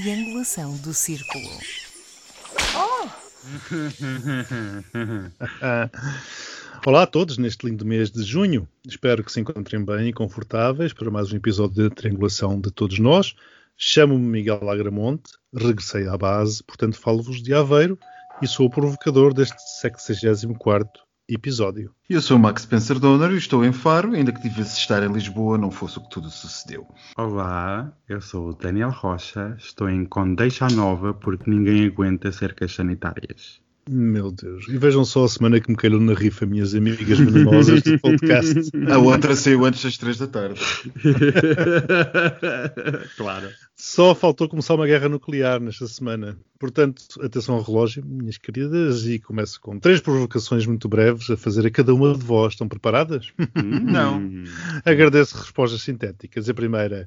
triangulação do círculo. Olá a todos neste lindo mês de junho. Espero que se encontrem bem e confortáveis para mais um episódio de Triangulação de todos nós. Chamo-me Miguel Agramonte, regressei à base, portanto falo-vos de Aveiro e sou o provocador deste 64º episódio. Eu sou o Max Spencer Donner e estou em Faro, ainda que tivesse estar em Lisboa não fosse o que tudo sucedeu. Olá, eu sou o Daniel Rocha, estou em Condeixa Nova porque ninguém aguenta cercas sanitárias. Meu Deus. E vejam só a semana que me calhou na rifa, minhas amigas venenosas do podcast. A outra saiu antes das três da tarde. claro. Só faltou começar uma guerra nuclear nesta semana. Portanto, atenção ao relógio, minhas queridas, e começo com três provocações muito breves a fazer a cada uma de vós. Estão preparadas? Não. Agradeço respostas sintéticas. A primeira,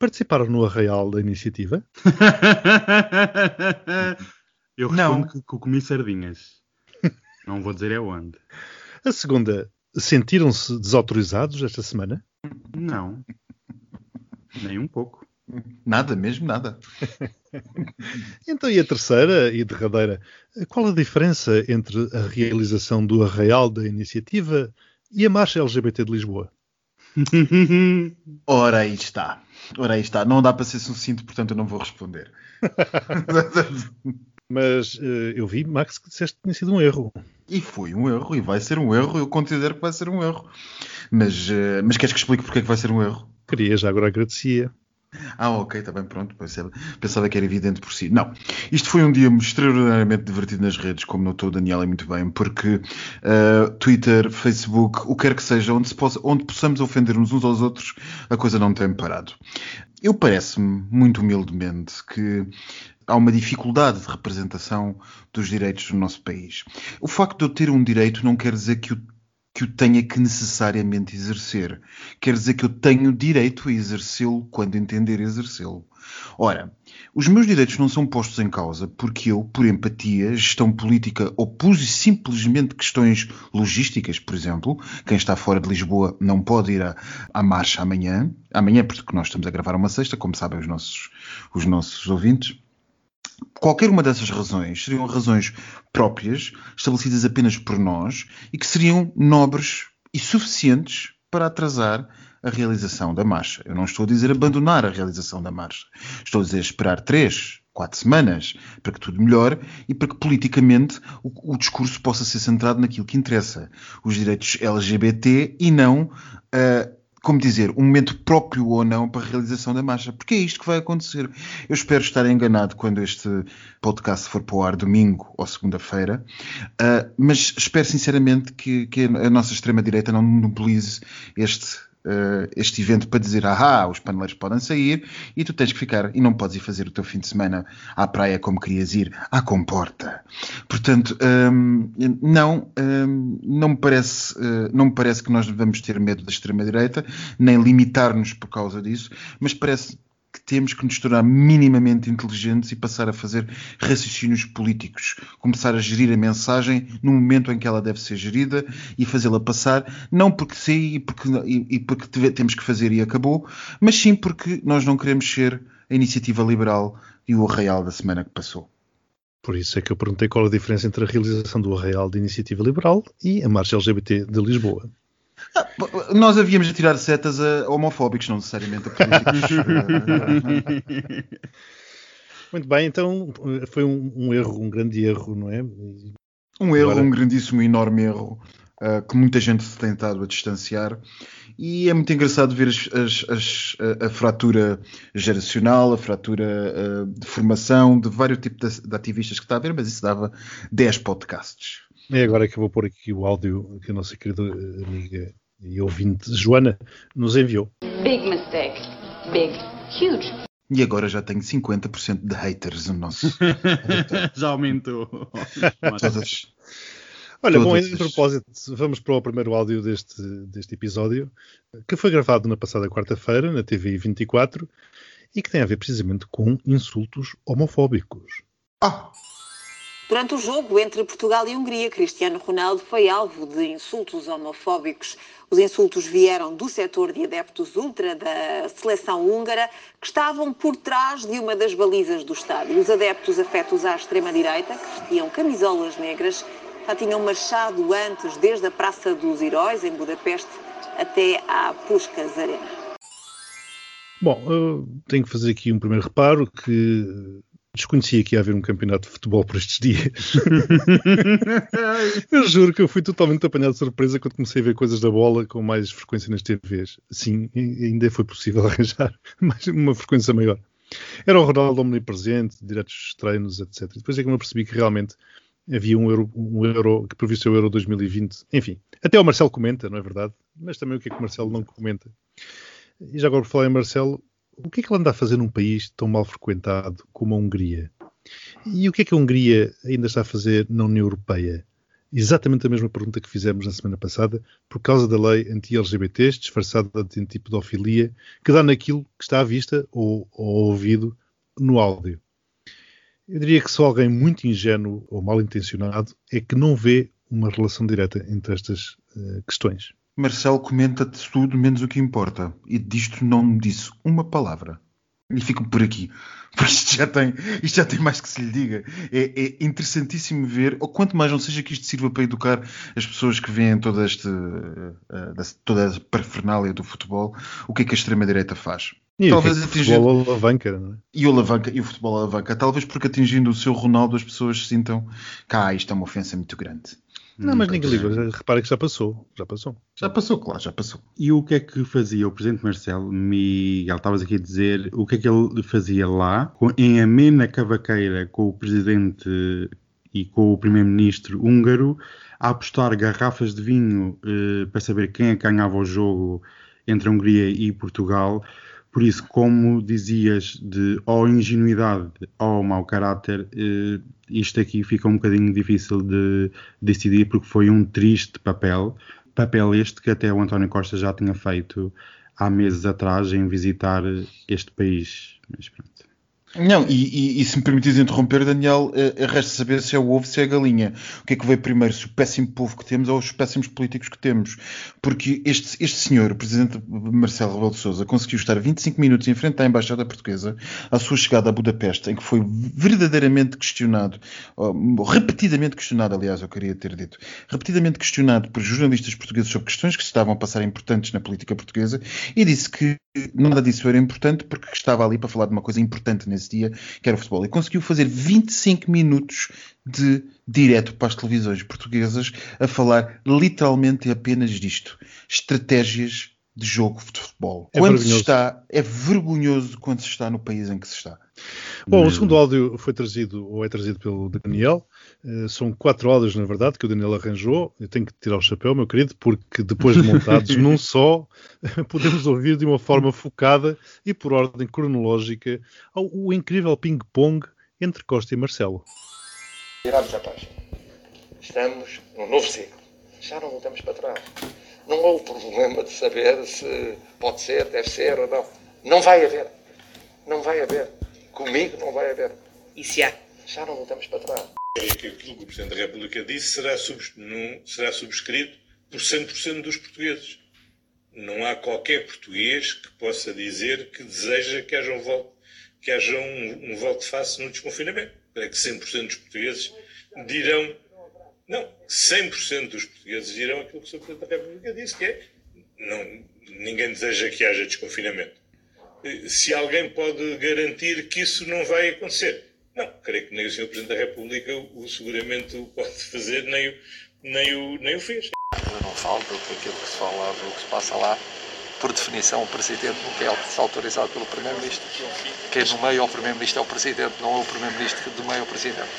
participaram no arraial da iniciativa? Eu Não. respondo que, que comi sardinhas. Não vou dizer é onde. A segunda, sentiram-se desautorizados esta semana? Não. Nem um pouco. Nada, mesmo nada. Então, e a terceira e derradeira, qual a diferença entre a realização do arraial da iniciativa e a marcha LGBT de Lisboa? Ora aí está. Ora aí está. Não dá para ser sucinto, portanto eu não vou responder. Mas eh, eu vi, Max, que disseste que tinha sido um erro. E foi um erro, e vai ser um erro, eu considero que vai ser um erro. Mas, eh, mas queres que explique porque é que vai ser um erro? Queria, já agora agradecia. Ah, ok, está bem, pronto. Pensava, que era evidente por si. Não, isto foi um dia extraordinariamente divertido nas redes, como notou o Daniel e muito bem, porque uh, Twitter, Facebook, o que quer que seja, onde, se possa, onde possamos ofender-nos uns aos outros, a coisa não tem parado. Eu parece-me, muito humildemente, que há uma dificuldade de representação dos direitos no nosso país. O facto de eu ter um direito não quer dizer que o que o tenha que necessariamente exercer. Quer dizer que eu tenho direito a exercê-lo quando entender exercê-lo. Ora, os meus direitos não são postos em causa porque eu, por empatia, gestão política ou simplesmente questões logísticas, por exemplo, quem está fora de Lisboa não pode ir à, à marcha amanhã, amanhã porque nós estamos a gravar uma sexta, como sabem os nossos, os nossos ouvintes, Qualquer uma dessas razões seriam razões próprias, estabelecidas apenas por nós, e que seriam nobres e suficientes para atrasar a realização da marcha. Eu não estou a dizer abandonar a realização da marcha. Estou a dizer esperar três, quatro semanas para que tudo melhore e para que politicamente o, o discurso possa ser centrado naquilo que interessa, os direitos LGBT e não uh, como dizer, um momento próprio ou não para a realização da marcha, porque é isto que vai acontecer. Eu espero estar enganado quando este podcast for para o ar domingo ou segunda-feira, uh, mas espero sinceramente que, que a nossa extrema-direita não monopolize este. Uh, este evento para dizer, ah, os paneleiros podem sair e tu tens que ficar e não podes ir fazer o teu fim de semana à praia como querias ir, à comporta. Portanto, um, não, um, não, me parece, uh, não me parece que nós devamos ter medo da extrema-direita, nem limitar-nos por causa disso, mas parece temos que nos tornar minimamente inteligentes e passar a fazer raciocínios políticos. Começar a gerir a mensagem no momento em que ela deve ser gerida e fazê-la passar, não porque sim e porque, e, e porque temos que fazer e acabou, mas sim porque nós não queremos ser a iniciativa liberal e o arraial da semana que passou. Por isso é que eu perguntei qual a diferença entre a realização do arraial de iniciativa liberal e a marcha LGBT de Lisboa. Ah, nós havíamos de tirar setas a homofóbicos, não necessariamente a políticos. Muito bem, então foi um, um, erro, um grande erro, não é? Um erro, Agora... um grandíssimo, enorme erro uh, que muita gente se tem tentado a distanciar. E é muito engraçado ver as, as, as, a, a, fratura geracional, a fratura uh, de formação de vários tipos de, de ativistas que está a ver, mas isso dava 10 podcasts. É agora que eu vou pôr aqui o áudio que a nossa querida amiga e ouvinte Joana nos enviou. Big mistake. Big. Huge. E agora já tenho 50% de haters no nosso. já aumentou. Todas. Olha, bom, em propósito, vamos para o primeiro áudio deste, deste episódio, que foi gravado na passada quarta-feira, na TV 24, e que tem a ver precisamente com insultos homofóbicos. Ah! Durante o jogo entre Portugal e Hungria, Cristiano Ronaldo foi alvo de insultos homofóbicos. Os insultos vieram do setor de adeptos ultra da seleção húngara, que estavam por trás de uma das balizas do estádio. Os adeptos afetos à extrema-direita, que vestiam camisolas negras, já tinham marchado antes desde a Praça dos Heróis, em Budapeste, até à Puskas Arena. Bom, eu tenho que fazer aqui um primeiro reparo que desconhecia que ia haver um campeonato de futebol por estes dias. eu juro que eu fui totalmente apanhado de surpresa quando comecei a ver coisas da bola com mais frequência nas TVs. Sim, ainda foi possível arranjar mais uma frequência maior. Era o Ronaldo omnipresente, diretos dos treinos, etc. Depois é que me apercebi que realmente havia um euro, um euro que previsto o Euro 2020. Enfim, até o Marcelo comenta, não é verdade? Mas também o que é que o Marcelo não comenta? E já agora por falar em Marcelo, o que é que ele anda a fazer num país tão mal frequentado como a Hungria? E o que é que a Hungria ainda está a fazer na União Europeia? Exatamente a mesma pergunta que fizemos na semana passada, por causa da lei anti-LGBTs, disfarçada de antipedofilia, que dá naquilo que está à vista ou, ou ouvido no áudio. Eu diria que só alguém muito ingênuo ou mal intencionado é que não vê uma relação direta entre estas uh, questões. Marcelo comenta-te tudo menos o que importa. E disto não me disse uma palavra. E fico por aqui. Porque isto já tem, isto já tem mais que se lhe diga. É, é interessantíssimo ver, ou quanto mais não seja que isto sirva para educar as pessoas que veem toda, este, uh, toda a parafernália do futebol, o que é que a extrema-direita faz. E talvez o atingindo... futebol alavanca, não é? E o, alavanca, e o futebol alavanca. Talvez porque atingindo o seu Ronaldo as pessoas sintam que ah, isto é uma ofensa muito grande. Não, mas ninguém liga. Repara que já passou. Já passou. Já passou, claro, já passou. E o que é que fazia o Presidente Marcelo? Miguel, estavas aqui a dizer o que é que ele fazia lá, em amena cavaqueira com o Presidente e com o Primeiro-Ministro húngaro, a apostar garrafas de vinho eh, para saber quem é que ganhava o jogo entre a Hungria e Portugal por isso, como dizias, de ou ingenuidade ou mau caráter, eh, isto aqui fica um bocadinho difícil de decidir porque foi um triste papel. Papel este que até o António Costa já tinha feito há meses atrás em visitar este país. Mas pronto. Não, e, e, e, se me permites interromper, Daniel, uh, resta saber se é o ovo, se é a galinha. O que é que veio primeiro, se o péssimo povo que temos ou os péssimos políticos que temos? Porque este, este senhor, o presidente Marcelo Rebelo de Sousa, conseguiu estar 25 minutos em frente à Embaixada Portuguesa, à sua chegada a Budapeste, em que foi verdadeiramente questionado, repetidamente questionado, aliás, eu queria ter dito, repetidamente questionado por jornalistas portugueses sobre questões que se estavam a passar importantes na política portuguesa, e disse que nada disso era importante porque estava ali para falar de uma coisa importante dia, que era o futebol. E conseguiu fazer 25 minutos de direto para as televisões portuguesas a falar literalmente apenas disto. Estratégias de jogo de futebol. É quando se está, é vergonhoso quando se está no país em que se está. Bom, o segundo áudio foi trazido, ou é trazido pelo Daniel. Uh, são quatro áudios, na verdade, que o Daniel arranjou. Eu tenho que tirar o chapéu, meu querido, porque depois de montados num só, podemos ouvir de uma forma focada e por ordem cronológica o incrível ping-pong entre Costa e Marcelo. Virados a página. Estamos num novo ciclo. Já não voltamos para trás. Não há o problema de saber se pode ser, deve ser ou não. Não vai haver. Não vai haver. Comigo não vai haver. E se há? Já não voltamos para trás. Aquilo que o Presidente da República disse será, será subscrito por 100% dos portugueses. Não há qualquer português que possa dizer que deseja que haja um voto, que haja um, um voto face no desconfinamento. Creio que 100% dos portugueses dirão, não, 100% dos portugueses dirão aquilo que o Sr. Presidente da República disse, que é, não, ninguém deseja que haja desconfinamento se alguém pode garantir que isso não vai acontecer. Não, creio que nem o Sr. Presidente da República o seguramente o pode fazer, nem o, nem o, nem o fez. Eu não falo do que aquilo que se fala, do que se passa lá. Por definição, o Presidente nunca é autorizado pelo Primeiro-Ministro. Quem no meio é o Primeiro-Ministro é o Presidente, não é o Primeiro-Ministro que do meio é o Presidente.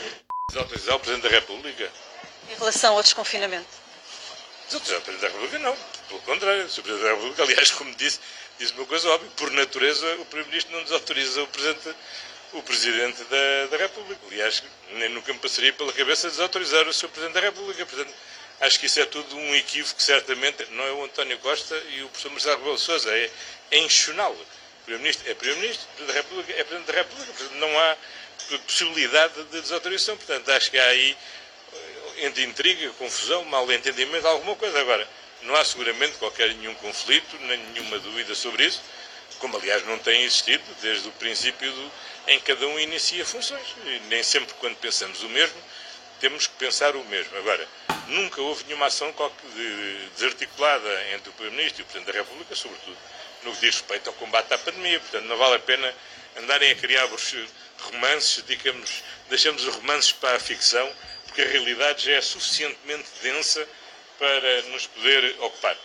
Desautorizar o Presidente da República? Em relação ao desconfinamento? Desautorizar o Presidente da República não. Pelo contrário, o Presidente da República, aliás, como disse, Diz uma coisa óbvia, por natureza o Primeiro-Ministro não desautoriza o Presidente, o Presidente da, da República. Aliás, nem nunca me passaria pela cabeça desautorizar o Sr. Presidente da República. Portanto, acho que isso é tudo um equívoco, certamente. Não é o António Costa e o professor Marcelo Rebelo Sousa, é, é enxoná-lo. Primeiro-Ministro é Primeiro-Ministro, Presidente da República é Presidente da República. Portanto, não há possibilidade de desautorização. Portanto, acho que há aí entre intriga, confusão, mal entendimento, alguma coisa. Agora, não há seguramente qualquer nenhum conflito, nem nenhuma dúvida sobre isso, como aliás não tem existido desde o princípio do, em que cada um inicia funções. E nem sempre quando pensamos o mesmo, temos que pensar o mesmo. Agora, nunca houve nenhuma ação desarticulada entre o Primeiro-Ministro e o Presidente da República, sobretudo no que diz respeito ao combate à pandemia. Portanto, não vale a pena andarem a criar romances, digamos, deixamos os romances para a ficção, porque a realidade já é suficientemente densa para nos poder ocupar.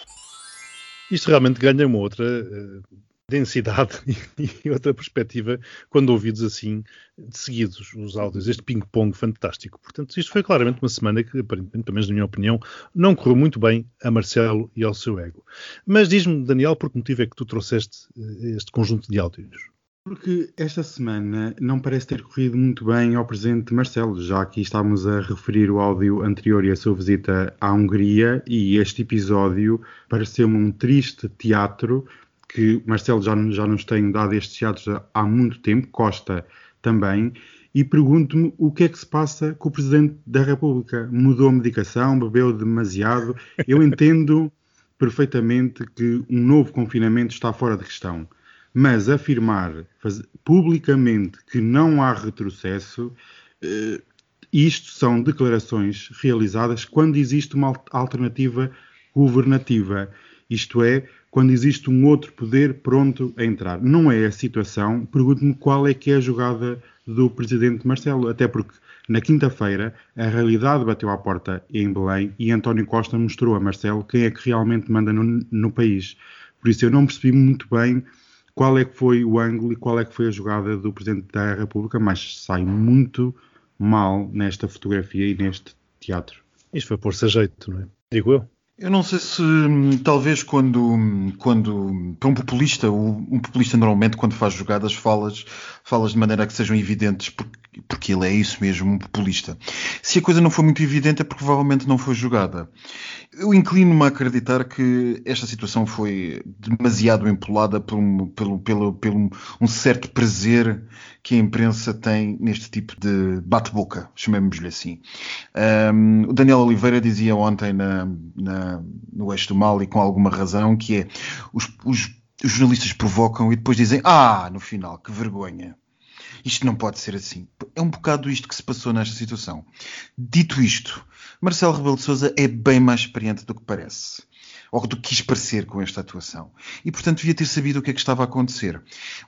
Isto realmente ganha uma outra uh, densidade e outra perspectiva quando ouvidos assim de seguidos os áudios, este ping-pong fantástico. Portanto, isto foi claramente uma semana que, aparentemente, pelo menos na minha opinião, não correu muito bem a Marcelo e ao seu ego. Mas diz-me, Daniel, por que motivo é que tu trouxeste uh, este conjunto de áudios? Porque esta semana não parece ter corrido muito bem ao presidente Marcelo, já aqui estávamos a referir o áudio anterior e a sua visita à Hungria, e este episódio pareceu-me um triste teatro, que Marcelo já, já nos tem dado estes teatros há muito tempo, Costa também, e pergunto-me o que é que se passa com o Presidente da República. Mudou a medicação, bebeu demasiado? Eu entendo perfeitamente que um novo confinamento está fora de questão mas afirmar publicamente que não há retrocesso, eh, isto são declarações realizadas quando existe uma alternativa governativa, isto é, quando existe um outro poder pronto a entrar. Não é a situação, pergunto-me qual é que é a jogada do presidente Marcelo, até porque na quinta-feira a realidade bateu à porta em Belém e António Costa mostrou a Marcelo quem é que realmente manda no, no país. Por isso eu não percebi muito bem qual é que foi o ângulo e qual é que foi a jogada do Presidente da República, mas sai muito mal nesta fotografia e neste teatro. Isto foi pôr-se a jeito, não é? Digo eu. Eu não sei se talvez quando, quando para um populista, um populista normalmente quando faz jogadas falas, falas de maneira que sejam evidentes porque, porque ele é isso mesmo, um populista. Se a coisa não for muito evidente é porque provavelmente não foi jogada. Eu inclino-me a acreditar que esta situação foi demasiado empolada por um, pelo, pelo, pelo um certo prazer que a imprensa tem neste tipo de bate-boca, chamemos-lhe assim. Um, o Daniel Oliveira dizia ontem na, na, no Eixo do Mal, e com alguma razão, que é os, os, os jornalistas provocam e depois dizem ah, no final, que vergonha. Isto não pode ser assim. É um bocado isto que se passou nesta situação. Dito isto, Marcelo Rebelo de Sousa é bem mais experiente do que parece ou do que quis parecer com esta atuação. E, portanto, devia ter sabido o que é que estava a acontecer.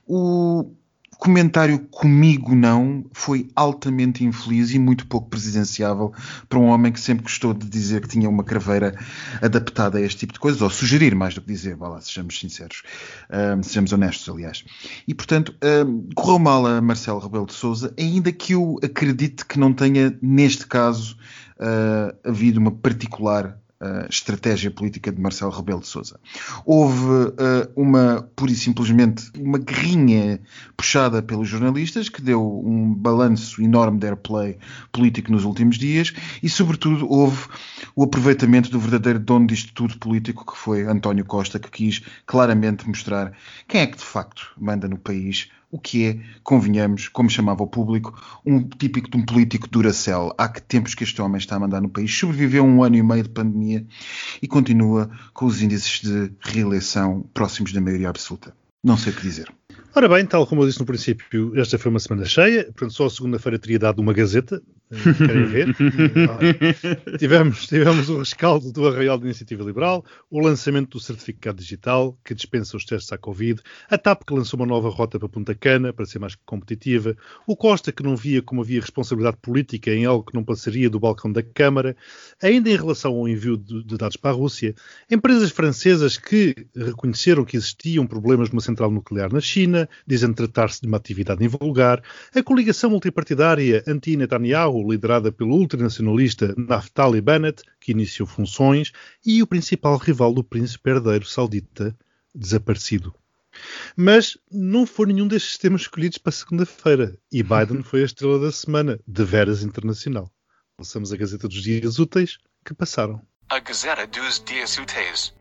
O, comentário comigo não foi altamente infeliz e muito pouco presidenciável para um homem que sempre gostou de dizer que tinha uma craveira adaptada a este tipo de coisas, ou sugerir mais do que dizer, vá lá, sejamos sinceros, um, sejamos honestos, aliás. E, portanto, um, correu mal a Marcelo Rebelo de Sousa, ainda que eu acredite que não tenha, neste caso, uh, havido uma particular uh, estratégia política de Marcelo Rebelo de Sousa. Houve uh, uma, pura e simplesmente, uma guerrinha puxada pelos jornalistas que deu um balanço enorme de airplay político nos últimos dias e, sobretudo, houve o aproveitamento do verdadeiro dono disto tudo político que foi António Costa, que quis claramente mostrar quem é que de facto manda no país o que é, convenhamos, como chamava o público, um típico de um político duracel. Há que tempos que este homem está a mandar no país. Sobreviveu um ano e meio de pandemia e continua com os índices de reeleição próximos da maioria absoluta. Não sei o que dizer. Ora bem, tal como eu disse no princípio, esta foi uma semana cheia, portanto só a segunda-feira teria dado uma gazeta, querem ver? tivemos, tivemos o rescaldo do Arraial de Iniciativa Liberal, o lançamento do certificado digital, que dispensa os testes à Covid, a TAP que lançou uma nova rota para Punta Cana, para ser mais competitiva, o Costa que não via como havia responsabilidade política em algo que não passaria do balcão da Câmara, ainda em relação ao envio de, de dados para a Rússia, empresas francesas que reconheceram que existiam problemas numa central nuclear na China, dizendo tratar-se de uma atividade invulgar, a coligação multipartidária anti-Netanyahu liderada pelo ultranacionalista Naftali Bennett, que iniciou funções, e o principal rival do príncipe herdeiro saudita, desaparecido. Mas não foi nenhum destes temas escolhidos para segunda-feira, e Biden foi a estrela da semana, de veras internacional. Lançamos a Gazeta dos Dias Úteis, que passaram. A Gazeta dos Dias Úteis.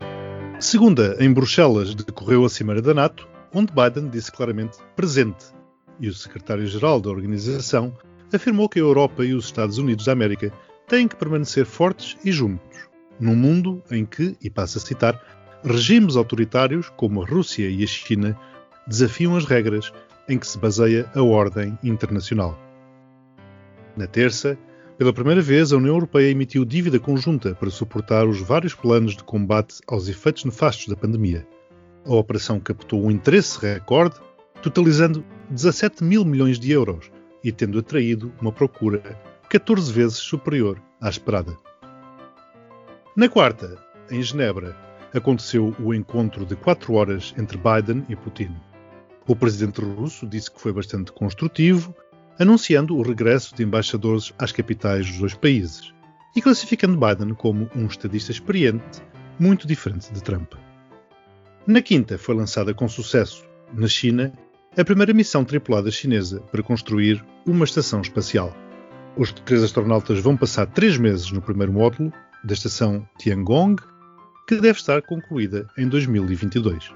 Segunda, em Bruxelas, decorreu a Cimeira da NATO, onde Biden disse claramente presente e o secretário-geral da organização, afirmou que a Europa e os Estados Unidos da América têm que permanecer fortes e juntos, num mundo em que, e passo a citar, regimes autoritários como a Rússia e a China desafiam as regras em que se baseia a ordem internacional. Na terça, pela primeira vez, a União Europeia emitiu dívida conjunta para suportar os vários planos de combate aos efeitos nefastos da pandemia. A operação captou um interesse recorde, totalizando 17 mil milhões de euros e tendo atraído uma procura 14 vezes superior à esperada. Na quarta, em Genebra, aconteceu o encontro de quatro horas entre Biden e Putin. O presidente russo disse que foi bastante construtivo, anunciando o regresso de embaixadores às capitais dos dois países e classificando Biden como um estadista experiente, muito diferente de Trump. Na quinta foi lançada com sucesso, na China, a primeira missão tripulada chinesa para construir uma estação espacial. Os três astronautas vão passar três meses no primeiro módulo da estação Tiangong, que deve estar concluída em 2022.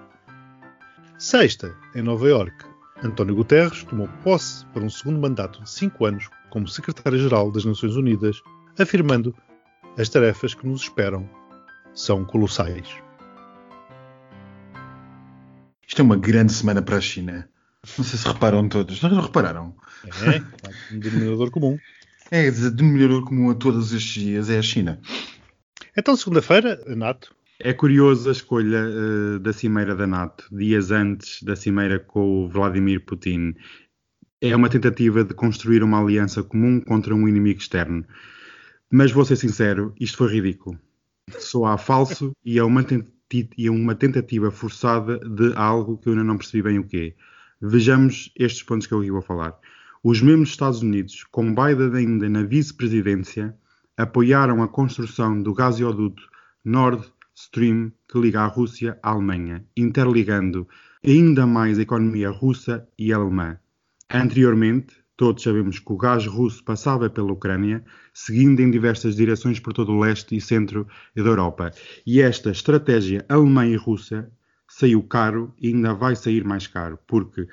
Sexta, em Nova York, António Guterres tomou posse para um segundo mandato de cinco anos como secretário-geral das Nações Unidas, afirmando as tarefas que nos esperam são colossais. Isto é uma grande semana para a China. Não sei se reparam todos. Não repararam? É, um denominador comum. É, o denominador comum a todos estes dias é a China. Então, segunda-feira, NATO. É curioso a escolha uh, da Cimeira da NATO, dias antes da Cimeira com o Vladimir Putin. É uma tentativa de construir uma aliança comum contra um inimigo externo. Mas vou ser sincero, isto foi ridículo. Soa falso e é uma, e é uma tentativa forçada de algo que eu ainda não percebi bem o que é. Vejamos estes pontos que eu aqui vou falar. Os mesmos Estados Unidos, com Biden ainda na vice-presidência, apoiaram a construção do gasoduto Nord Stream que liga a Rússia à Alemanha, interligando ainda mais a economia russa e alemã. Anteriormente, todos sabemos que o gás russo passava pela Ucrânia, seguindo em diversas direções por todo o leste e centro da Europa. E esta estratégia alemã e russa saiu caro e ainda vai sair mais caro, porque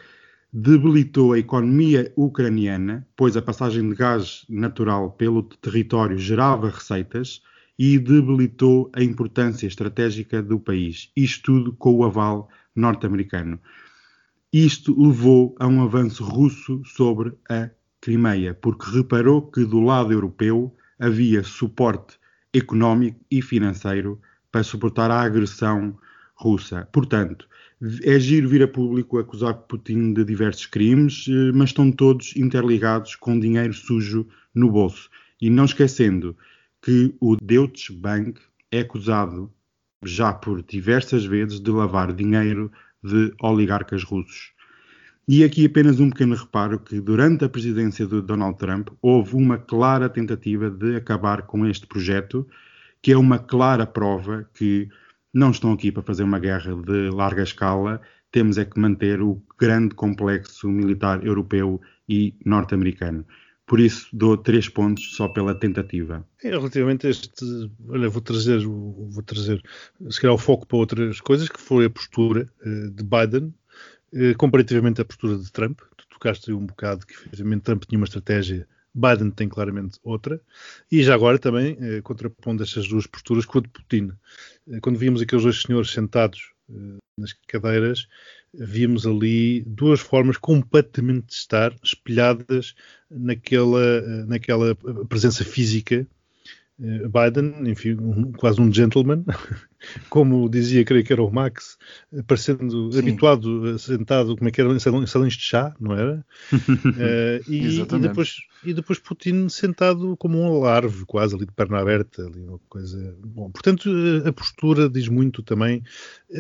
debilitou a economia ucraniana, pois a passagem de gás natural pelo território gerava receitas e debilitou a importância estratégica do país. Isto tudo com o aval norte-americano. Isto levou a um avanço russo sobre a Crimeia, porque reparou que do lado europeu havia suporte económico e financeiro para suportar a agressão russa. Portanto, é giro vir a público acusar Putin de diversos crimes, eh, mas estão todos interligados com dinheiro sujo no bolso. E não esquecendo que o Deutsche Bank é acusado já por diversas vezes de lavar dinheiro de oligarcas russos. E aqui apenas um pequeno reparo que durante a presidência de Donald Trump houve uma clara tentativa de acabar com este projeto, que é uma clara prova que não estão aqui para fazer uma guerra de larga escala, temos é que manter o grande complexo militar europeu e norte-americano. Por isso dou três pontos só pela tentativa. É, relativamente a este, olha, vou trazer, vou trazer se calhar o foco para outras coisas, que foi a postura uh, de Biden, uh, comparativamente à postura de Trump. Tu tocaste um bocado que efetivamente Trump tinha uma estratégia Biden tem claramente outra. E já agora também, eh, contrapondo estas duas posturas com a de Putin. Eh, quando vimos aqueles dois senhores sentados eh, nas cadeiras, vimos ali duas formas completamente de estar espelhadas naquela, eh, naquela presença física Biden, enfim, um, quase um gentleman, como dizia, creio que era o Max, eh, parecendo Sim. habituado, eh, sentado, como é que era, em salões de chá, não era? uh, e, e, depois, e depois Putin sentado como um alarve, quase ali de perna aberta, ali uma coisa. Bom, portanto, a postura diz muito também,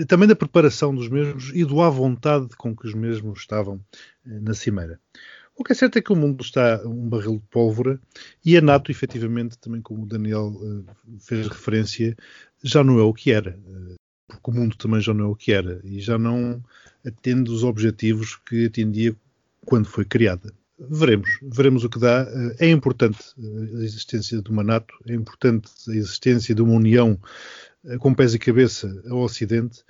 também da preparação dos mesmos e do à vontade com que os mesmos estavam na cimeira. O que é certo é que o mundo está um barril de pólvora e a NATO, efetivamente, também como o Daniel uh, fez referência, já não é o que era. Uh, porque o mundo também já não é o que era e já não atende os objetivos que atendia quando foi criada. Veremos, veremos o que dá. Uh, é importante a existência de uma NATO, é importante a existência de uma União com pés e cabeça ao Ocidente,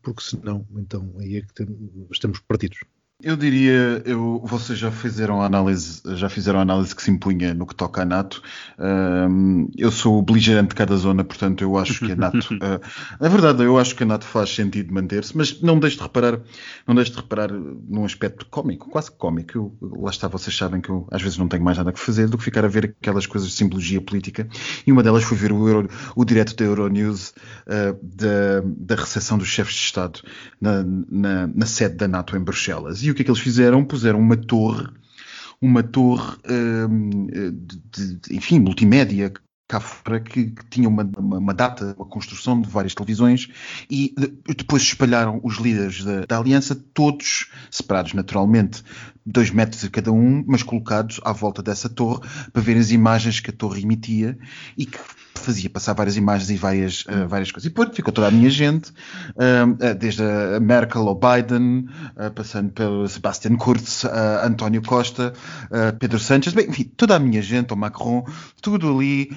porque senão, então, aí é que estamos partidos. Eu diria, eu, vocês já fizeram a análise, já fizeram a análise que se impunha no que toca a NATO. Um, eu sou o beligerante de cada zona, portanto eu acho que a NATO, uh, é verdade, eu acho que a NATO faz sentido manter-se, mas não deixe de reparar, não deixe de reparar num aspecto cómico, quase cómico. Eu, lá está, vocês sabem que eu às vezes não tenho mais nada que fazer do que ficar a ver aquelas coisas de simbologia política. E uma delas foi ver o, Euro, o direto da Euronews uh, da, da recepção dos chefes de Estado na, na, na sede da NATO em Bruxelas. E o que é que eles fizeram? Puseram uma torre, uma torre, hum, de, de, enfim, multimédia, cá fora que, que tinha uma, uma, uma, data, uma construção de várias televisões e depois espalharam os líderes da, da, aliança, todos separados naturalmente, dois metros a cada um, mas colocados à volta dessa torre para ver as imagens que a torre emitia e que fazia passar várias imagens e várias, uh, várias coisas. E depois ficou toda a minha gente, uh, desde a Merkel ao Biden, uh, passando pelo Sebastian Kurz, António Costa, Pedro Sánchez, bem, enfim, toda a minha gente, o Macron, tudo ali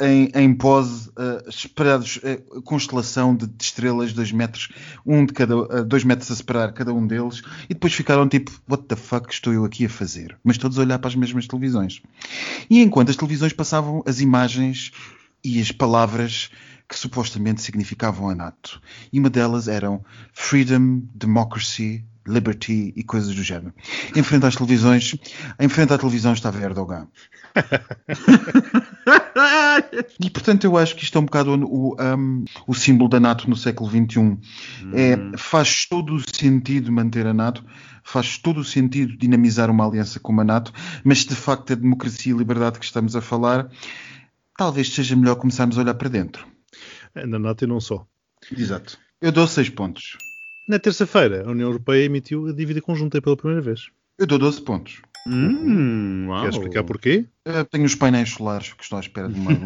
em, em pose, esperados, constelação de, de, estrelas, dois metros, um de cada, dois metros a separar cada um deles, e depois ficaram tipo, what the fuck estou eu aqui a fazer? Mas todos a olhar para as mesmas televisões. E enquanto as televisões passavam as imagens e as palavras que supostamente significavam a NATO. E uma delas eram freedom, democracy, liberty e coisas do género. Em frente às televisões, em frente à televisão estava Erdogan. e portanto eu acho que isto é um bocado o, um, o símbolo da NATO no século XXI. Hum. É, faz todo o sentido manter a NATO, faz todo o sentido dinamizar uma aliança como a NATO, mas de facto a democracia e liberdade que estamos a falar talvez seja melhor começarmos a olhar para dentro. Na NATO e não só. Exato. Eu dou 6 pontos. Na terça-feira, a União Europeia emitiu a dívida conjunta pela primeira vez. Eu dou 12 pontos. Hum, Quer explicar porquê? Eu tenho os painéis solares que estou à espera de uma, um,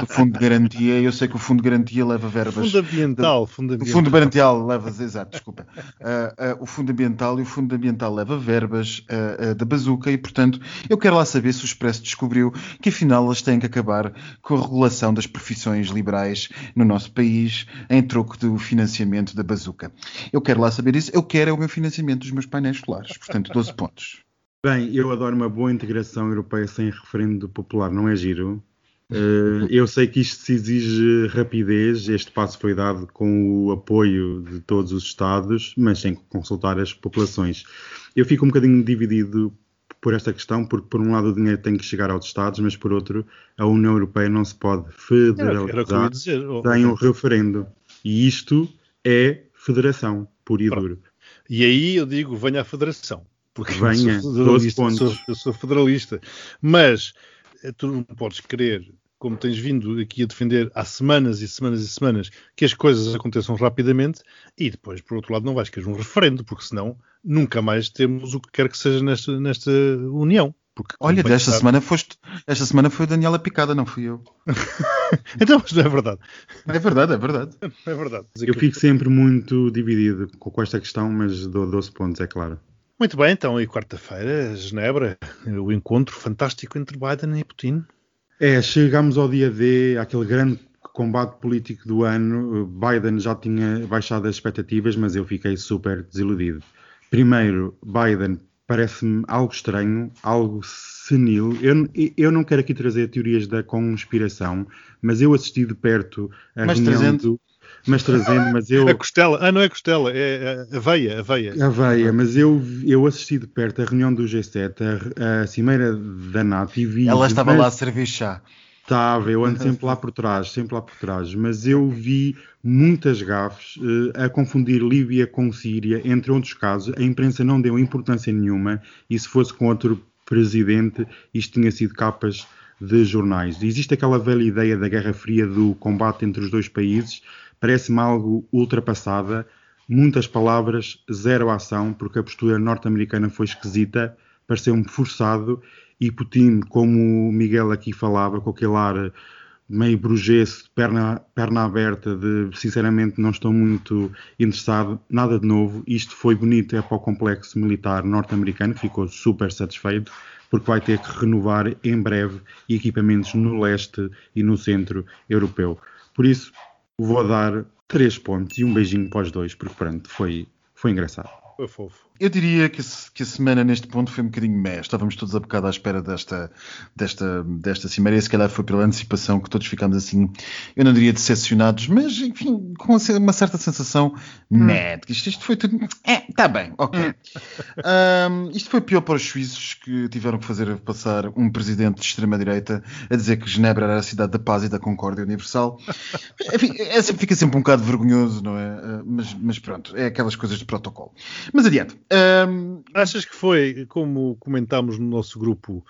do fundo de garantia. Eu sei que o fundo de garantia leva verbas. Fundo ambiental. De, fundo ambiental. O fundo ambiental leva, exato, desculpa. Uh, uh, o fundo ambiental e o fundo ambiental leva verbas uh, da bazuca e, portanto, eu quero lá saber se o Expresso descobriu que afinal elas têm que acabar com a regulação das profissões liberais no nosso país em troco do financiamento da bazuca. Eu quero lá saber isso. Eu quero é o meu financiamento dos meus painéis solares. Portanto, 12 pontos. Bem, eu adoro uma boa integração europeia sem referendo popular, não é giro? Uh, eu sei que isto se exige rapidez, este passo foi dado com o apoio de todos os Estados, mas sem consultar as populações. Eu fico um bocadinho dividido por esta questão, porque por um lado o dinheiro tem que chegar aos Estados, mas por outro a União Europeia não se pode federalizar sem um referendo. E isto é federação, puro e duro. E aí eu digo, venha a federação porque Venha, eu, sou federalista, sou, eu sou federalista. Mas eh, tu não podes querer, como tens vindo aqui a defender há semanas e semanas e semanas, que as coisas aconteçam rapidamente e depois, por outro lado, não vais querer um referendo, porque senão nunca mais temos o que quer que seja nesta, nesta união. Porque, Olha, desta semana foste, esta semana foi a Daniela Picada, não fui eu. então, mas não é verdade. É verdade, é verdade. É verdade. Eu fico sempre muito dividido com esta questão, mas dou 12 pontos, é claro. Muito bem, então, e quarta-feira, Genebra, o encontro fantástico entre Biden e Putin. É, chegamos ao dia D, aquele grande combate político do ano. Biden já tinha baixado as expectativas, mas eu fiquei super desiludido. Primeiro, Biden parece-me algo estranho, algo senil. Eu, eu não quero aqui trazer teorias da conspiração, mas eu assisti de perto a mas reunião trazendo, do mas trazendo, mas eu. A costela, ah, não é costela, é a veia, a veia. A veia, mas eu, eu assisti de perto a reunião do G7, a, a cimeira da NATO e vi. Ela estava mas... lá a servir chá. Estava, eu ando sempre lá por trás, sempre lá por trás, mas eu vi muitas gafes uh, a confundir Líbia com Síria, entre outros casos. A imprensa não deu importância nenhuma e se fosse com outro presidente, isto tinha sido capas de jornais. Existe aquela velha ideia da Guerra Fria do combate entre os dois países, parece-me algo ultrapassada, muitas palavras, zero ação, porque a postura norte-americana foi esquisita, pareceu-me forçado, e Putin, como o Miguel aqui falava, com aquele ar meio brugesso, perna, perna aberta, de sinceramente não estou muito interessado, nada de novo. Isto foi bonito, é para o complexo militar norte-americano, que ficou super satisfeito, porque vai ter que renovar em breve equipamentos no leste e no centro europeu. Por isso, vou dar três pontos e um beijinho para os dois, porque pronto, foi, foi engraçado. Foi fofo. Eu diria que, que, a semana neste ponto foi um bocadinho meh. Estávamos todos a bocado à espera desta, desta, desta cimeira e se calhar foi pela antecipação que todos ficámos assim, eu não diria decepcionados, mas enfim, com uma certa sensação hum. meh. Isto, isto foi tudo. É, está bem, ok. Hum. Um, isto foi pior para os suíços que tiveram que fazer passar um presidente de extrema-direita a dizer que Genebra era a cidade da paz e da concórdia universal. Enfim, é, fica sempre um bocado vergonhoso, não é? Ah, mas, mas pronto, é aquelas coisas de protocolo. Mas adiante. Um... Achas que foi, como comentámos no nosso grupo,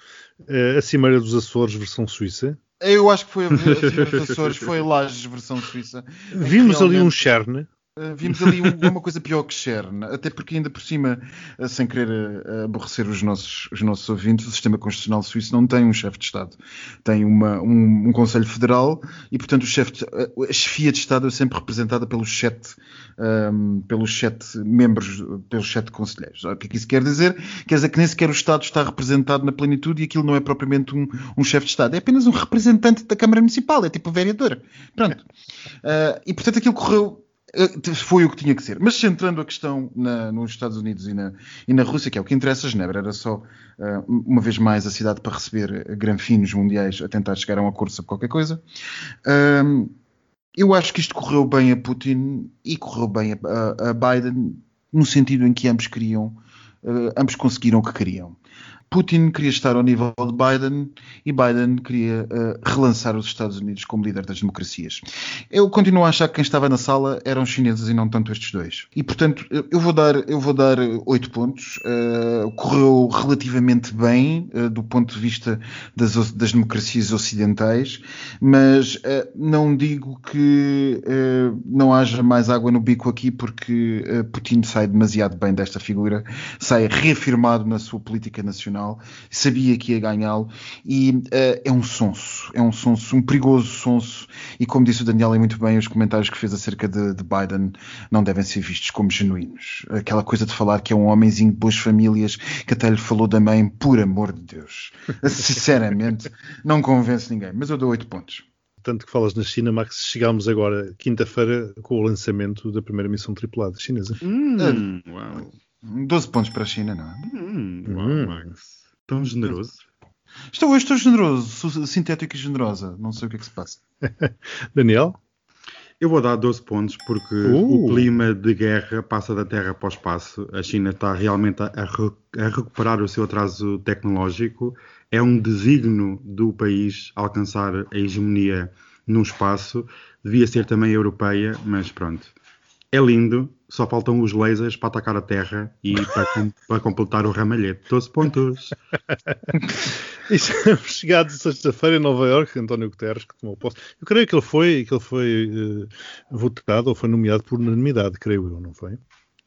eh, a Cimeira dos Açores versão suíça? Eu acho que foi a, Cimeira dos Açores, foi Lages versão suíça. Vimos ali um Cherne. Uh, vimos ali um, uma coisa pior que Cherne, até porque ainda por cima, uh, sem querer uh, aborrecer os nossos, os nossos ouvintes, o sistema constitucional suíço não tem um chefe de Estado, tem uma, um, um Conselho Federal e, portanto, o chefe a chefia de Estado é sempre representada pelos sete, um, pelos sete membros, pelos sete conselheiros. O que é que isso quer dizer? Quer dizer que nem sequer o Estado está representado na plenitude e aquilo não é propriamente um, um chefe de Estado, é apenas um representante da Câmara Municipal, é tipo vereador. Pronto. e, portanto, aquilo correu eh, foi o que tinha que ser. Mas centrando a questão na, nos Estados Unidos e na, e na, Rússia, que é o que interessa, Genebra era só, uh, uma vez mais, a cidade para receber granfinos mundiais a tentar chegar a um acordo sobre qualquer coisa. Uh, eu acho que isto correu bem a Putin e correu bem a, a, a Biden, no sentido em que ambos queriam, uh, ambos conseguiram o que queriam. Putin queria estar ao nível de Biden e Biden queria uh, relançar os Estados Unidos como líder das democracias. Eu continuo a achar que quem estava na sala eram os chineses e não tanto estes dois. E portanto, eu vou dar, eu vou dar oito pontos. Uh, correu relativamente bem uh, do ponto de vista das, das democracias ocidentais, mas não digo que não haja mais água no bico aqui porque Putin sai demasiado bem desta figura, sai reafirmado na sua política nacional sabia que ia ganhá-lo e uh, é um sonso, é um sonso, um perigoso sonso e como disse o Daniel é muito bem, os comentários que fez acerca de, de, Biden não devem ser vistos como genuínos. Aquela coisa de falar que é um homenzinho de boas famílias que até lhe falou da mãe, por amor de Deus. Sinceramente, não convence ninguém, mas eu dou 8 pontos tanto que falas na China, Max, chegámos agora quinta-feira com o lançamento da primeira missão tripulada chinesa. Hum, uau. 12 pontos para a China, não é? Hum, hum. Max. Tão generoso. Estou, estou generoso, sintético e generosa. Não sei o que é que se passa. Daniel? Eu vou dar 12 pontos porque uh. o clima de guerra passa da Terra para o espaço. A China está realmente a, a, recuperar o seu atraso tecnológico. É um designo do país alcançar a hegemonia no espaço. Devia ser também europeia, mas pronto. É lindo, só faltam os lasers para atacar a Terra e para, com, para completar o ramalhete. 12 pontos. e estamos chegados sexta-feira em Nova York, António Guterres, que tomou posse. Eu creio que ele foi, que ele foi uh, votado ou foi nomeado por unanimidade, creio eu, não foi?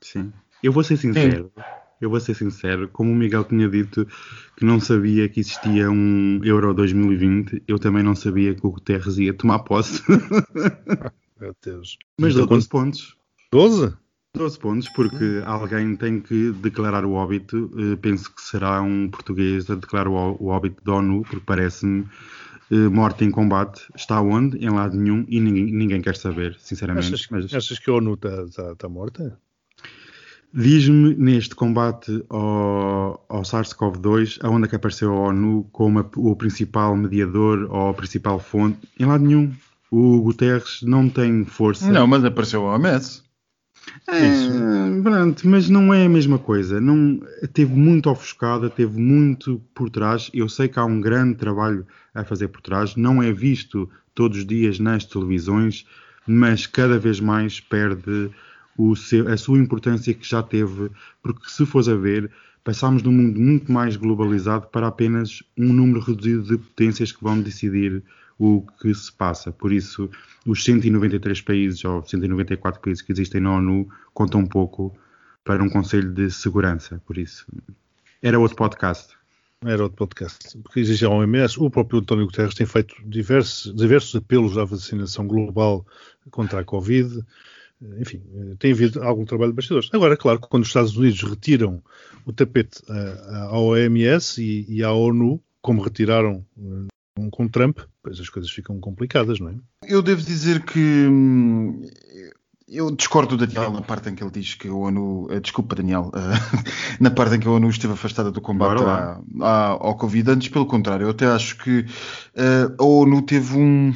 Sim. Eu vou ser sincero. Sim. Eu vou ser sincero, como o Miguel tinha dito que não sabia que existia um Euro 2020, eu também não sabia que o Guterres ia tomar posse. Meu Deus. Mas deu 12 pontos. 12? 12 pontos, porque alguém tem que declarar o óbito. Uh, penso que será um português a declarar o, o óbito da ONU, porque parece-me uh, morte em combate. Está onde? Em lado nenhum e ninguém, ninguém quer saber, sinceramente. Achas, Mas... achas que a ONU está tá, tá morta? Diz-me neste combate ao, ao SARS-CoV-2, aonde é que apareceu a ONU como a, o principal mediador ou a principal fonte? Em lado nenhum. O Guterres não tem força. Não, mas apareceu a OMS. É, pronto, mas não é a mesma coisa. Não, teve muito ofuscada, teve muito por trás. Eu sei que há um grande trabalho a fazer por trás. Não é visto todos os dias nas televisões, mas cada vez mais perde seu, a sua importância que já teve. Porque se fores a ver, passámos de um mundo muito mais globalizado para apenas um número reduzido de potências que vão decidir o que se passa. Por isso, os 193 países ou 194 países que existem na ONU contam um pouco para um Conselho de Segurança. Por isso, era outro podcast. Era outro podcast. Porque existe a OMS, o próprio António Guterres tem feito diversos, diversos apelos à vacinação global contra a Covid. Enfim, tem havido algum trabalho de bastidores. Agora, claro, quando os Estados Unidos retiram o tapete à OMS e, e à ONU, como retiraram com, Trump, pois as coisas ficam complicadas, não é? Eu devo dizer que hum, eu discordo do Daniel na parte em que ele diz que a ONU. Uh, desculpa, Daniel. Uh, na parte em que a ONU esteve afastada do combate à, à, ao Covid. Antes, pelo contrário, eu até acho que a ONU teve um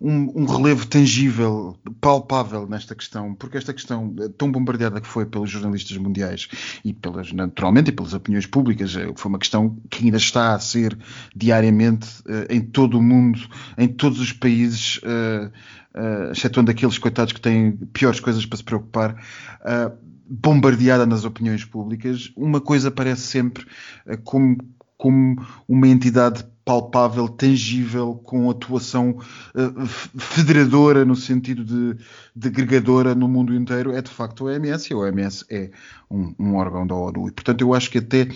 um, um, relevo tangível, palpável nesta questão, porque esta questão tão bombardeada que foi pelos jornalistas mundiais e pelas, naturalmente, e pelas opiniões públicas, eh, foi uma questão que ainda está a ser diariamente uh, em todo o mundo, em todos os países, uh, uh, aqueles coitados que têm piores coisas para se preocupar. Uh, bombardeada nas opiniões públicas, uma coisa parece sempre como, como uma entidade palpável, tangível, com atuação uh, federadora no sentido de, de agregadora no mundo inteiro, é de facto a OMS, e a OMS é um, um órgão da ONU. E, portanto, eu acho que até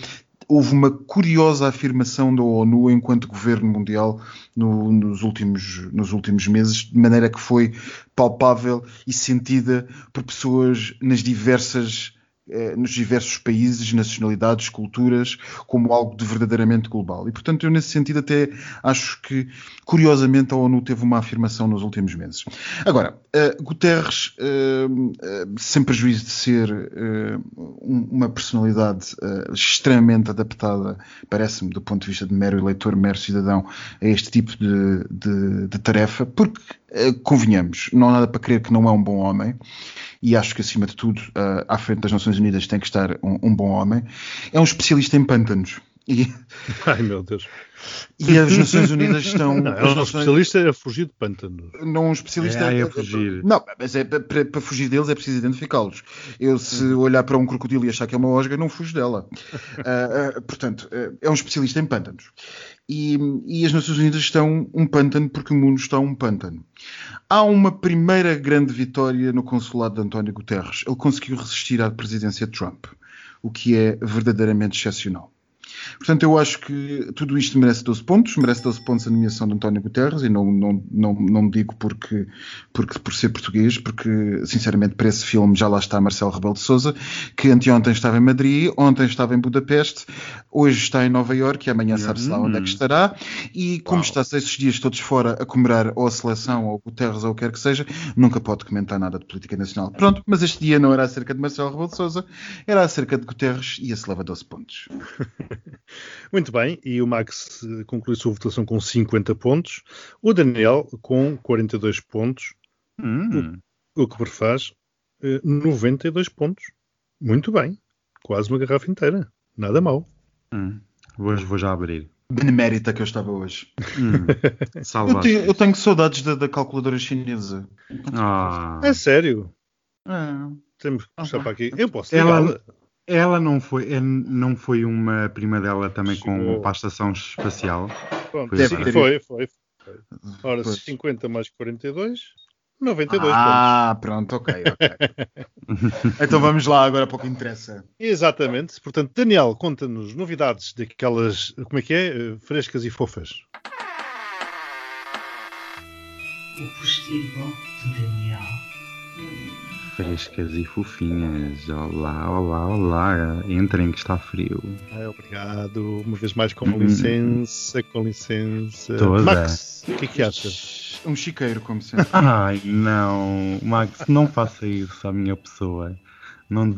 houve uma curiosa afirmação da ONU enquanto governo mundial no, nos, últimos, nos últimos meses, de maneira que foi palpável e sentida por pessoas nas diversas eh, nos diversos países, nacionalidades, culturas, como algo de verdadeiramente global. E, portanto, eu nesse sentido até acho que, curiosamente, a ONU teve uma afirmação nos últimos meses. Agora, uh, Guterres, uh, uh, sem prejuízo de ser um, uma personalidade extremamente adaptada, parece-me, do ponto de vista de mero eleitor, mero cidadão, a este tipo de, de, de tarefa, porque, convenhamos, não há nada para crer que não é um bom homem e acho que, acima de tudo, uh, à frente das Nações Unidas tem que estar um, um bom homem. É um especialista em pântanos. E, Ai meu Deus. E as Nações Unidas estão. Não, é um Nações... especialista a fugir de pântanos. Não, um especialista é, é a fugir. Não, mas é, para, para fugir deles é preciso identificá-los. Eu, se olhar para um crocodilo e achar que é uma osga, não fujo dela. uh, uh, portanto, uh, é um especialista em pântanos. E, e, as Nações Unidas estão um pântano porque o mundo está um pântano. Há uma primeira grande vitória no consulado de António Guterres. Ele conseguiu resistir à presidência de Trump, o que é verdadeiramente excepcional. Portanto, eu acho que tudo isto merece 12 pontos, merece 12 pontos a nomeação de António Guterres, e não, não, não, não digo porque, porque por ser português, porque, sinceramente, para esse filme já lá está Marcelo Rebelo de Souza, que anteontem estava em Madrid, ontem estava em Budapeste, hoje está em Nova Iorque e amanhã sabe-se lá onde é que estará, e como está esses dias todos fora a comemorar ou a seleção ou Guterres ou o que quer que seja, nunca pode comentar nada de política nacional. Pronto, mas este dia não era acerca de Marcelo Rebelo de Souza, era acerca de Guterres e esse leva 12 pontos. Muito bem, e o Max conclui sua votação com 50 pontos, o Daniel com 42 pontos, hum. o, o que prefaz 92 eh, pontos. Muito bem, quase uma garrafa inteira, nada mal. Hum. Hoje vou já abrir. Benemérita que eu estava hoje. Hum. eu, tenho, eu, tenho, saudades da, da calculadora chinesa. Ah. É sério? É. Temos que puxar para aqui. Eu posso ela, ela não foi, não foi uma prima dela também Chegou. com para a estação espacial? Pronto, foi, sim, foi, foi, foi. Ora, pois. 50 mais 42, 92 ah, pontos. pronto, ok, ok. então vamos lá agora para o que interessa. Exatamente. Portanto, Daniel, conta-nos novidades daquelas, como é que é? Eh, frescas e fofas. O postigo de Daniel frescas e fofinhas. Olá, olá, olá. Entrem que está frio. Ai, obrigado. Uma vez mais com hum. licença, com licença. Toda. Max, o que é que achas? Um chiqueiro, como sempre. Ai, não. Max, não faça isso à minha pessoa. Não,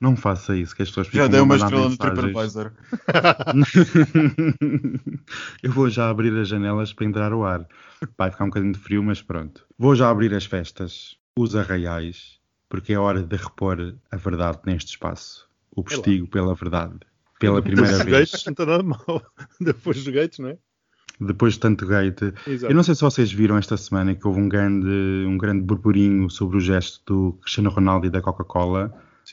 não faça isso, que as pessoas Já deu uma estrela no TripAdvisor. Eu vou já abrir as janelas para entrar o ar. Vai ficar um bocadinho de frio, mas pronto. Vou já abrir as festas, os arraiais, porque é hora de repor a verdade neste espaço. O postigo pela verdade. Pela primeira vez. Gates, não está nada mal. Depois do Gates, não é? Depois de tanto gate. Exato. Eu não sei se vocês viram esta semana que houve um grande, um grande burburinho sobre o gesto do Cristiano Ronaldo e da Coca-Cola.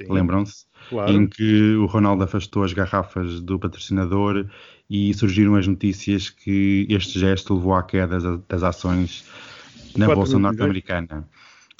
Lembram-se? Claro. Em que o Ronaldo afastou as garrafas do patrocinador e surgiram as notícias que este gesto levou à queda das, das ações na Bolsa Norte-Americana.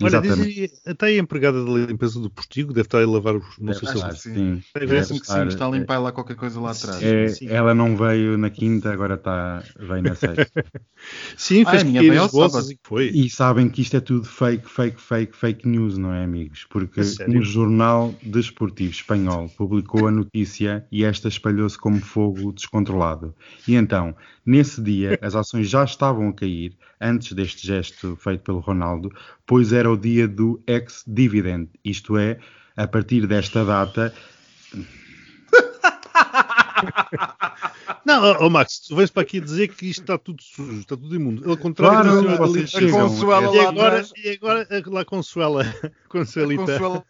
Olha, dizem, até a empregada da limpeza do postigo deve estar a lavar os. Não sei se sim. Parece-me que sim, está a limpar é, lá qualquer coisa lá atrás. É, ela não veio na quinta, agora está, veio na sexta. sim, fez ah, pequenas bolsas e foi. E sabem que isto é tudo fake, fake, fake, fake news, não é, amigos? Porque um jornal desportivo espanhol publicou a notícia e esta espalhou-se como fogo descontrolado. E então, Nesse dia, as ações já estavam a cair antes deste gesto feito pelo Ronaldo, pois era o dia do ex-dividend, isto é, a partir desta data. Não, ó, ó, Max, tu vens para aqui dizer que isto está tudo sujo, está tudo imundo. Ao contrário Claro, da vocês chegam. Consuela E lá agora, e agora a- lá Consuela, Consuelita. Consuela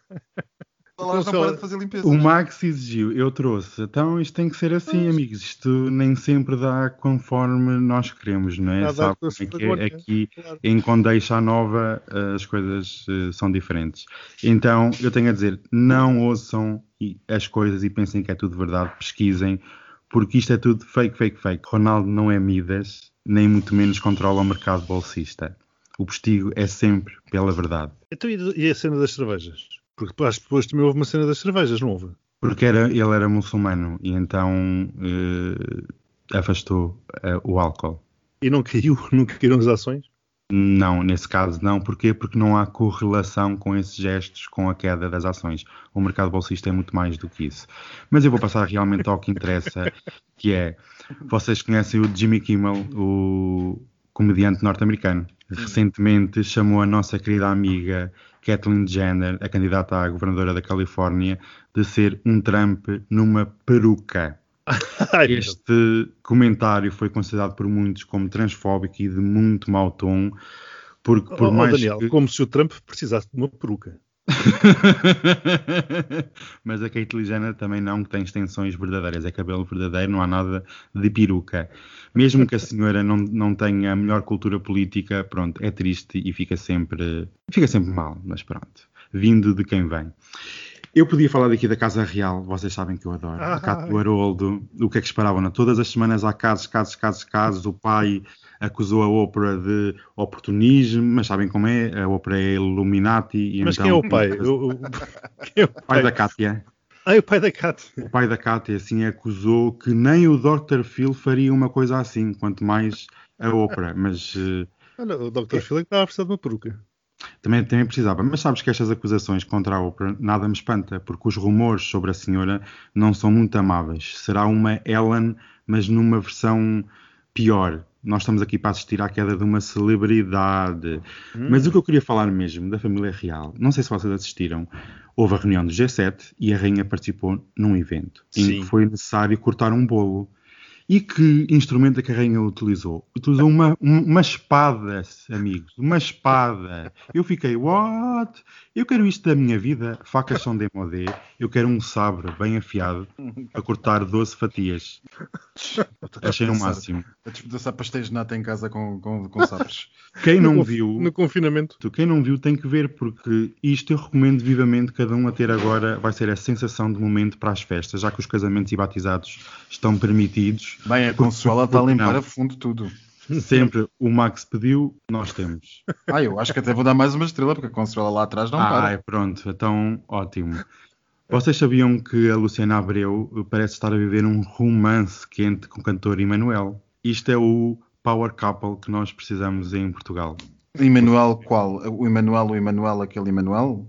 lá não para de fazer limpeza. O Max exigiu, eu trouxe. Então isto tem que ser assim, amigos. Isto nem sempre dá conforme nós queremos, não é? Sabe como é que é? Aqui claro. em Condeixa Nova eh, as coisas eh, são diferentes. Então eu tenho a dizer, não ouçam as coisas e pensem que é tudo verdade, pesquisem, porque isto é tudo fake, fake, fake. Ronaldo não é Midas, nem muito menos controla o mercado bolsista. O postigo é sempre pela verdade. Então, e e a cena das cervejas? Porque que depois também houve uma cena das cervejas, não houve? Porque era, ele era muçulmano e então eh, afastou eh, o álcool. E não caiu, não caíram as ações? Não, nesse caso não. Porquê? Porque não há correlação com esses gestos com a queda das ações. O mercado bolsista é muito mais do que isso. Mas eu vou passar realmente ao que interessa, que é, vocês conhecem o Jimmy Kimmel, o comediante norte-americano. Recentemente chamou a nossa querida amiga Kathleen Jenner, a candidata à governadora da Califórnia, de ser um Trump numa peruca. Este comentário foi considerado por muitos como transfóbico e de muito mau tom, porque por oh, mais Daniel, que... como se o Trump precisasse de uma peruca. Mas a Caitlyn Jenner também não tem extensões verdadeiras, é cabelo verdadeiro, não há nada de peruca. Mesmo que a senhora não, não tenha a melhor cultura política, pronto, é triste e fica sempre, fica sempre mal, mas pronto, vindo de quem vem. Eu podia falar daqui da Casa Real, vocês sabem que eu adoro. A Cátia do Haroldo, o que é que esperavam? Não? Todas as semanas há casos, casos, casos, casos. O pai acusou a ópera de oportunismo, mas sabem como é? A ópera é Illuminati. E Mas então, quem é o pai? O, o- quem é o pai da Cátia. Ah, é o pai da Cat. O pai da Cátia assim acusou que nem o Dr. Phil faria uma coisa assim, quanto mais a ópera. Mas eh, Olha, o Dr. Phil é que estava a precisar de uma peruca. Também, também precisava. Mas sabes que estas acusações contra a ópera nada me espanta, porque os rumores sobre a senhora não são muito amáveis. Será uma Ellen, mas numa versão pior. Nós estamos aqui para assistir à queda de uma celebridade. Mas o que eu queria falar mesmo da família real, não sei se vocês assistiram, houve a reunião do G7 e a rainha participou num evento em Sim. que foi necessário cortar um bolo. E que instrumento é que a rainha utilizou? Utilizou uma, um- uma espada, amigos. Uma espada. Eu fiquei, what? Eu quero isto da minha vida. Facas são demodé. Eu quero um sabre bem afiado para cortar 12 fatias. Achei o máximo. A despedaçar pastéis de nata em casa com, com, com sabres. Quem No não conf- viu, No confinamento. quem não viu tem que ver, porque isto eu recomendo vivamente cada um a ter agora. Vai ser a sensação de momento para as festas, já que os casamentos e batizados estão permitidos. Bem, a Consuela está a limpar não? a fundo tudo. Sempre o Max pediu, nós temos. Ah, eu acho que até vou dar mais uma estrela, porque a Consuela lá atrás não ah, para. é, pronto, então ótimo. Vocês sabiam que a Luciana Abreu parece estar a viver um romance quente com o cantor Emanuel? Isto é o power couple que nós precisamos em Portugal. Emanuel qual? O Emanuel, o Emanuel, aquele Emanuel?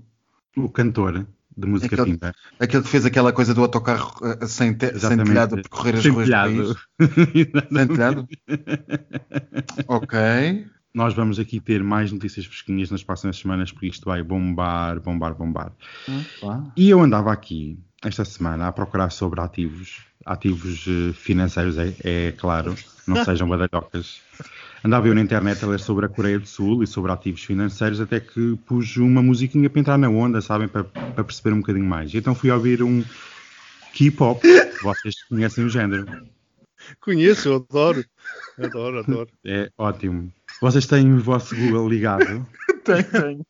O cantor de música Aquele- pimba. Aquele que fez aquela coisa do autocarro eh, sem, te, sem telhado a percorrer as Sem ruas do telhado. país. Sem telhado? ok. Nós vamos aqui ter mais notícias fresquinhas nas próximas semanas, porque isto vai bombar, bombar, bombar. E eu andava aqui esta semana a procurar sobre ativos, ativos eh, financeiros, é, é claro, não sejam badalhocas. Andava eu na internet a ler sobre a Coreia do Sul e sobre ativos financeiros, até que pus uma musiquinha para entrar na onda, sabem, para, para perceber um bocadinho mais. Então fui ouvir um K-pop, vocês conhecem o género. Conheço, eu adoro. Adoro, adoro. É ótimo. Vocês têm o vosso Google ligado?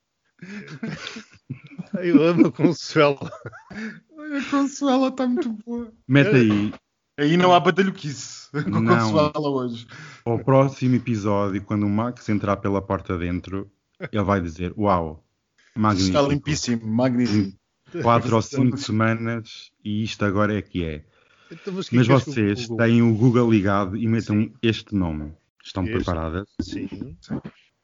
Ai, Eu amo a Consuela. A Consuela está muito boa. Mete aí Aí não há badalhoquice com a Não. Consuela hoje. ao próximo episódio, quando o Max entrar pela porta dentro, ele vai dizer: Uau, Está magnífico. limpíssimo, magnífico. Quatro ou cinco semanas e isto agora é que é. Então, mas o que Mas o vocês Google? têm o Google ligado e metam este nome. Estão Este? preparadas? Sim.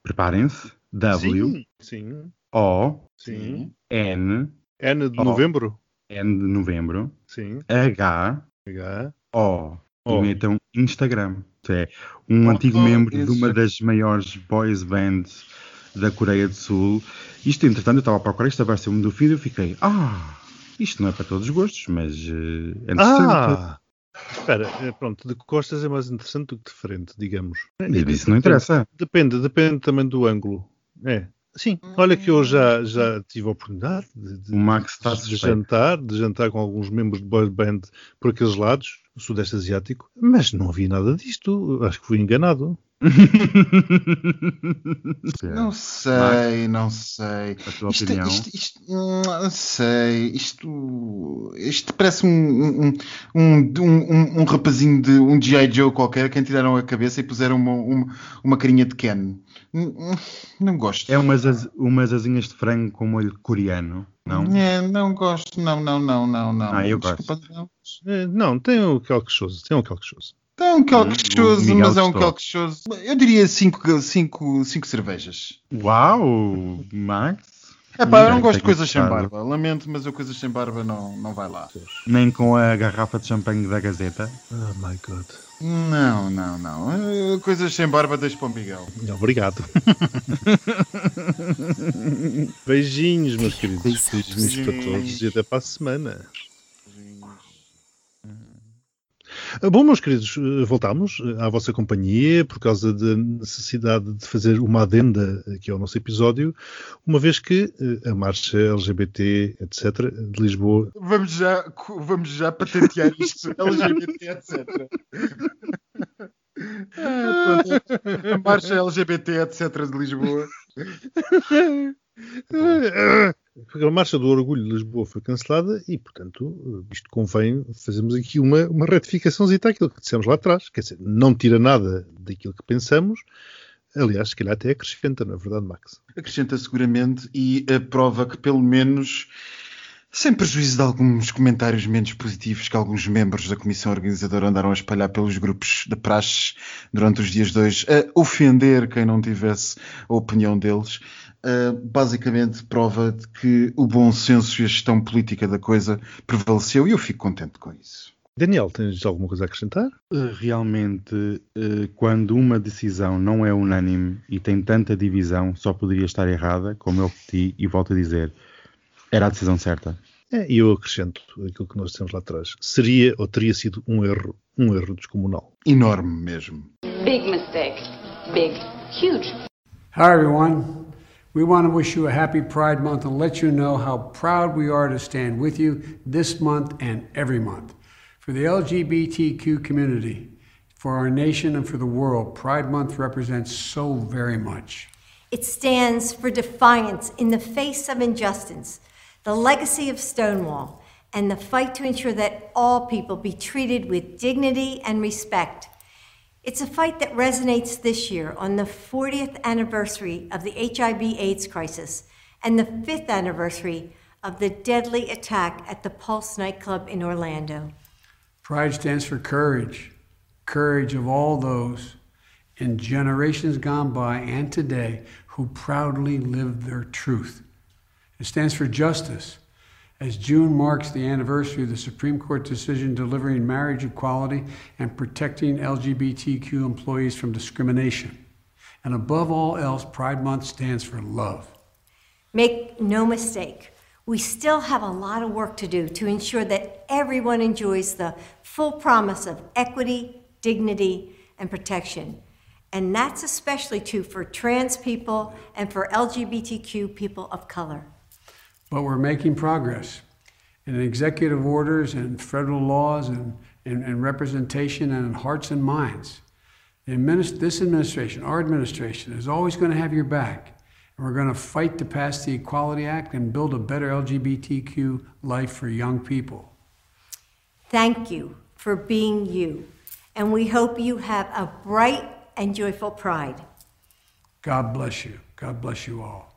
Preparem-se. W Sim. Sim. O Sim. N N de Oh. novembro? N de novembro Sim. H H. O Oh. E então Instagram. É um Oh, antigo oh, membro de uma das maiores boys bands da Coreia do Sul. Isto, entretanto, eu estava a procurar, isto apareceu-me do feed e eu fiquei, ah, isto não é para todos os gostos, mas eh, é interessante. Ah! Espera, eh, pronto, de costas é mais interessante do que de frente, digamos. E isso não interessa. Depende, depende também do ângulo. É. Sim, olha que eu já, já tive a oportunidade de, de- O Max está de jantar, de jantar com alguns membros de boy band por aqueles lados, Sudeste Asiático, mas não vi nada disto. Acho que fui enganado. Não sei, não sei. A tua Isto, opinião? isto, isto, não sei. Isto, isto parece um, um, um, um, um, rapazinho de um G.I. Joe qualquer, quem tiraram a cabeça e puseram uma, uma, uma carinha de Ken. Não gosto. É umas, umas asinhas de frango com molho coreano, não? É, não gosto, não, não, não, não, não. Ah, eu Desculpa, não. Eh, Não, tem o qualquechoso, tem o qualquechoso. É um calquechoso, Hum, o Miguel mas é um gostou. calquechoso. Eu diria cinco, cinco, cinco cervejas. Uau, Max. É pá, eu não gosto de coisas sem gostado. barba. Lamento, mas eu coisas sem barba não, não vai lá. Nem com a garrafa de champanhe da Gazeta. Oh my god. Não, não, não. Coisas sem barba deixo para o Miguel. Obrigado. Beijinhos, meus queridos. Beijinhos para todos e até para a semana. Ah, Bom, meus queridos, eh, voltamos eh, à vossa companhia por causa da necessidade de fazer uma adenda aqui ao nosso episódio, uma vez que eh, a marcha LGBT, etc., de Lisboa. Vamos já, vamos já patentear isto. LGBT, etc. Ah. A marcha LGBT, etc. de Lisboa. A marcha do orgulho de Lisboa foi cancelada e, portanto, isto convém fazermos aqui uma, uma retificaçãozinha àquilo que dissemos lá atrás. Quer dizer, não tira nada daquilo que pensamos, aliás, se calhar até acrescenta, não é verdade, Max? Acrescenta seguramente e a prova que, pelo menos, sem prejuízo de alguns comentários menos positivos que alguns membros da comissão organizadora andaram a espalhar pelos grupos de praxe durante os dias dois, a ofender quem não tivesse a opinião deles, uh, basicamente prova de que o bom senso e a gestão política da coisa prevaleceu e eu fico contente com isso. Daniel, tens alguma coisa a acrescentar? Eh, Realmente, eh, quando uma decisão não é unânime e tem tanta divisão, só poderia estar errada, como eu repeti e volto a dizer, era a decisão certa. É, e eu acrescento aquilo que nós dissemos lá atrás. Seria ou teria sido um erro, um erro descomunal. Enorme mesmo. Big mistake. Big. Huge. Hi, everyone. We want to wish you a happy Pride Month and let you know how proud we are to stand with you this month and every month. For the LGBTQ community, for our nation, and for the world, Pride Month represents so very much. It stands for defiance in the face of injustice, the legacy of Stonewall, and the fight to ensure that all people be treated with dignity and respect. It's a fight that resonates this year on the 40th anniversary of the HIV AIDS crisis and the 5th anniversary of the deadly attack at the Pulse nightclub in Orlando. Pride stands for courage, courage of all those in generations gone by and today who proudly live their truth. It stands for justice, as June marks the anniversary of the Supreme Court decision delivering marriage equality and protecting LGBTQ employees from discrimination. And above all else, Pride Month stands for love. Make no mistake, we still have a lot of work to do to ensure that everyone enjoys the full promise of equity, dignity, and protection. And that's especially true for trans people and for LGBTQ people of color. But we're making progress in executive orders and federal laws and, and, and representation and in hearts and minds. The adminis- this administration, our administration, is always going to have your back. And we're going to fight to pass the Equality Act and build a better LGBTQ life for young people. Thank you for being you. And we hope you have a bright and joyful pride. God bless you. God bless you all.